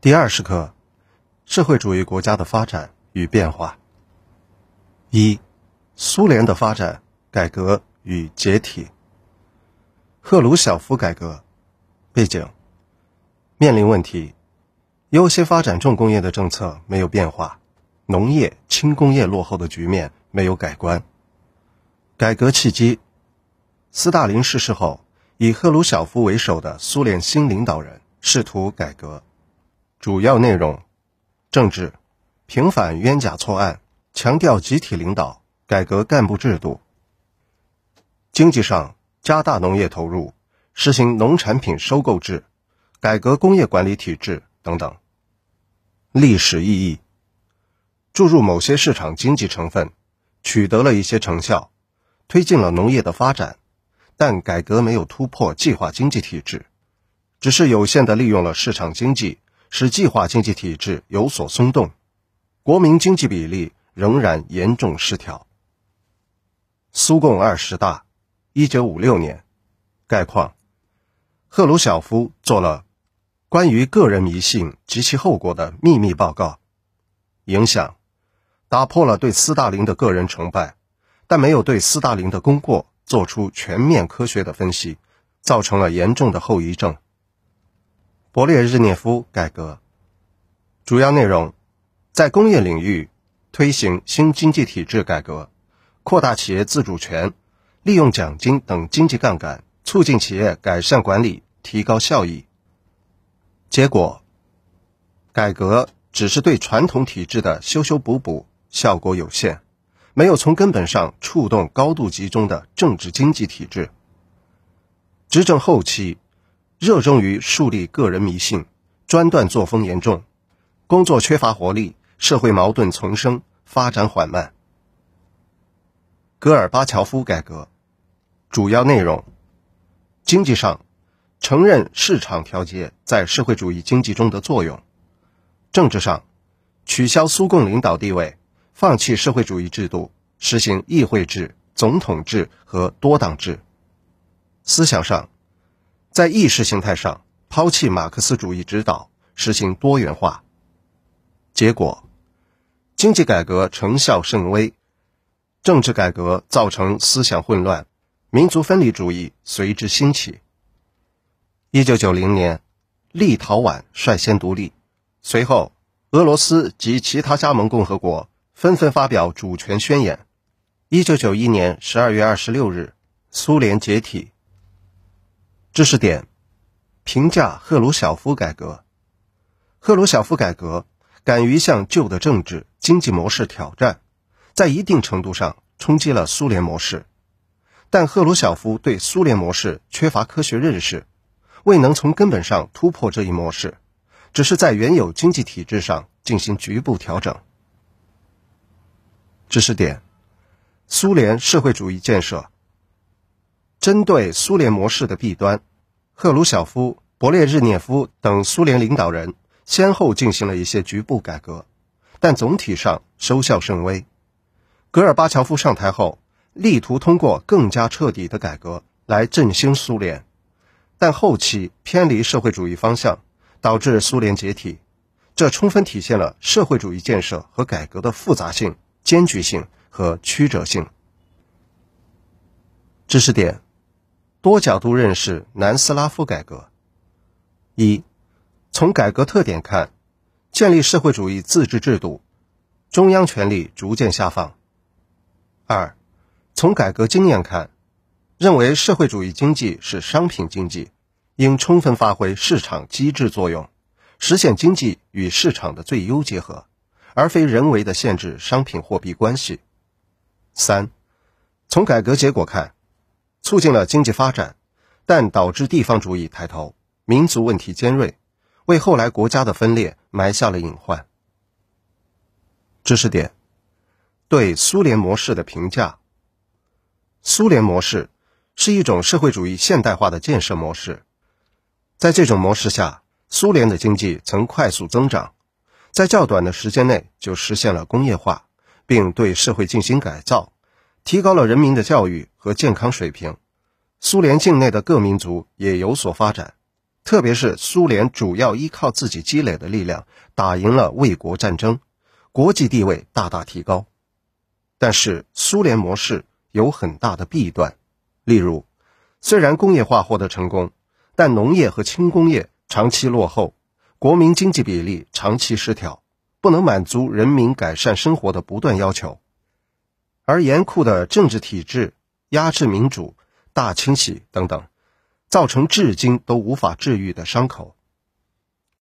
第二十课：社会主义国家的发展与变化。一、苏联的发展、改革与解体。赫鲁晓夫改革背景：面临问题，优先发展重工业的政策没有变化，农业、轻工业落后的局面没有改观。改革契机：斯大林逝世后，以赫鲁晓夫为首的苏联新领导人试图改革。主要内容：政治，平反冤假错案，强调集体领导，改革干部制度；经济上，加大农业投入，实行农产品收购制，改革工业管理体制等等。历史意义：注入某些市场经济成分，取得了一些成效，推进了农业的发展，但改革没有突破计划经济体制，只是有限的利用了市场经济。使计划经济体制有所松动，国民经济比例仍然严重失调。苏共二十大，一九五六年，概况：赫鲁晓夫做了关于个人迷信及其后果的秘密报告，影响打破了对斯大林的个人崇拜，但没有对斯大林的功过做出全面科学的分析，造成了严重的后遗症。勃列日涅夫改革主要内容，在工业领域推行新经济体制改革，扩大企业自主权，利用奖金等经济杠杆，促进企业改善管理，提高效益。结果，改革只是对传统体制的修修补补，效果有限，没有从根本上触动高度集中的政治经济体制。执政后期。热衷于树立个人迷信，专断作风严重，工作缺乏活力，社会矛盾丛生，发展缓慢。戈尔巴乔夫改革主要内容：经济上承认市场调节在社会主义经济中的作用；政治上取消苏共领导地位，放弃社会主义制度，实行议会制、总统制和多党制；思想上。在意识形态上抛弃马克思主义指导，实行多元化。结果，经济改革成效甚微，政治改革造成思想混乱，民族分离主义随之兴起。一九九零年，立陶宛率先独立，随后俄罗斯及其他加盟共和国纷纷发表主权宣言。一九九一年十二月二十六日，苏联解体。知识点：评价赫鲁晓夫改革。赫鲁晓夫改革敢于向旧的政治经济模式挑战，在一定程度上冲击了苏联模式。但赫鲁晓夫对苏联模式缺乏科学认识，未能从根本上突破这一模式，只是在原有经济体制上进行局部调整。知识点：苏联社会主义建设。针对苏联模式的弊端，赫鲁晓夫、勃列日涅夫等苏联领导人先后进行了一些局部改革，但总体上收效甚微。戈尔巴乔夫上台后，力图通过更加彻底的改革来振兴苏联，但后期偏离社会主义方向，导致苏联解体。这充分体现了社会主义建设和改革的复杂性、艰巨性和曲折性。知识点。多角度认识南斯拉夫改革。一，从改革特点看，建立社会主义自治制度，中央权力逐渐下放。二，从改革经验看，认为社会主义经济是商品经济，应充分发挥市场机制作用，实现经济与市场的最优结合，而非人为的限制商品货币关系。三，从改革结果看。促进了经济发展，但导致地方主义抬头，民族问题尖锐，为后来国家的分裂埋下了隐患。知识点：对苏联模式的评价。苏联模式是一种社会主义现代化的建设模式，在这种模式下，苏联的经济曾快速增长，在较短的时间内就实现了工业化，并对社会进行改造。提高了人民的教育和健康水平，苏联境内的各民族也有所发展，特别是苏联主要依靠自己积累的力量打赢了卫国战争，国际地位大大提高。但是苏联模式有很大的弊端，例如，虽然工业化获得成功，但农业和轻工业长期落后，国民经济比例长期失调，不能满足人民改善生活的不断要求。而严酷的政治体制、压制民主、大清洗等等，造成至今都无法治愈的伤口。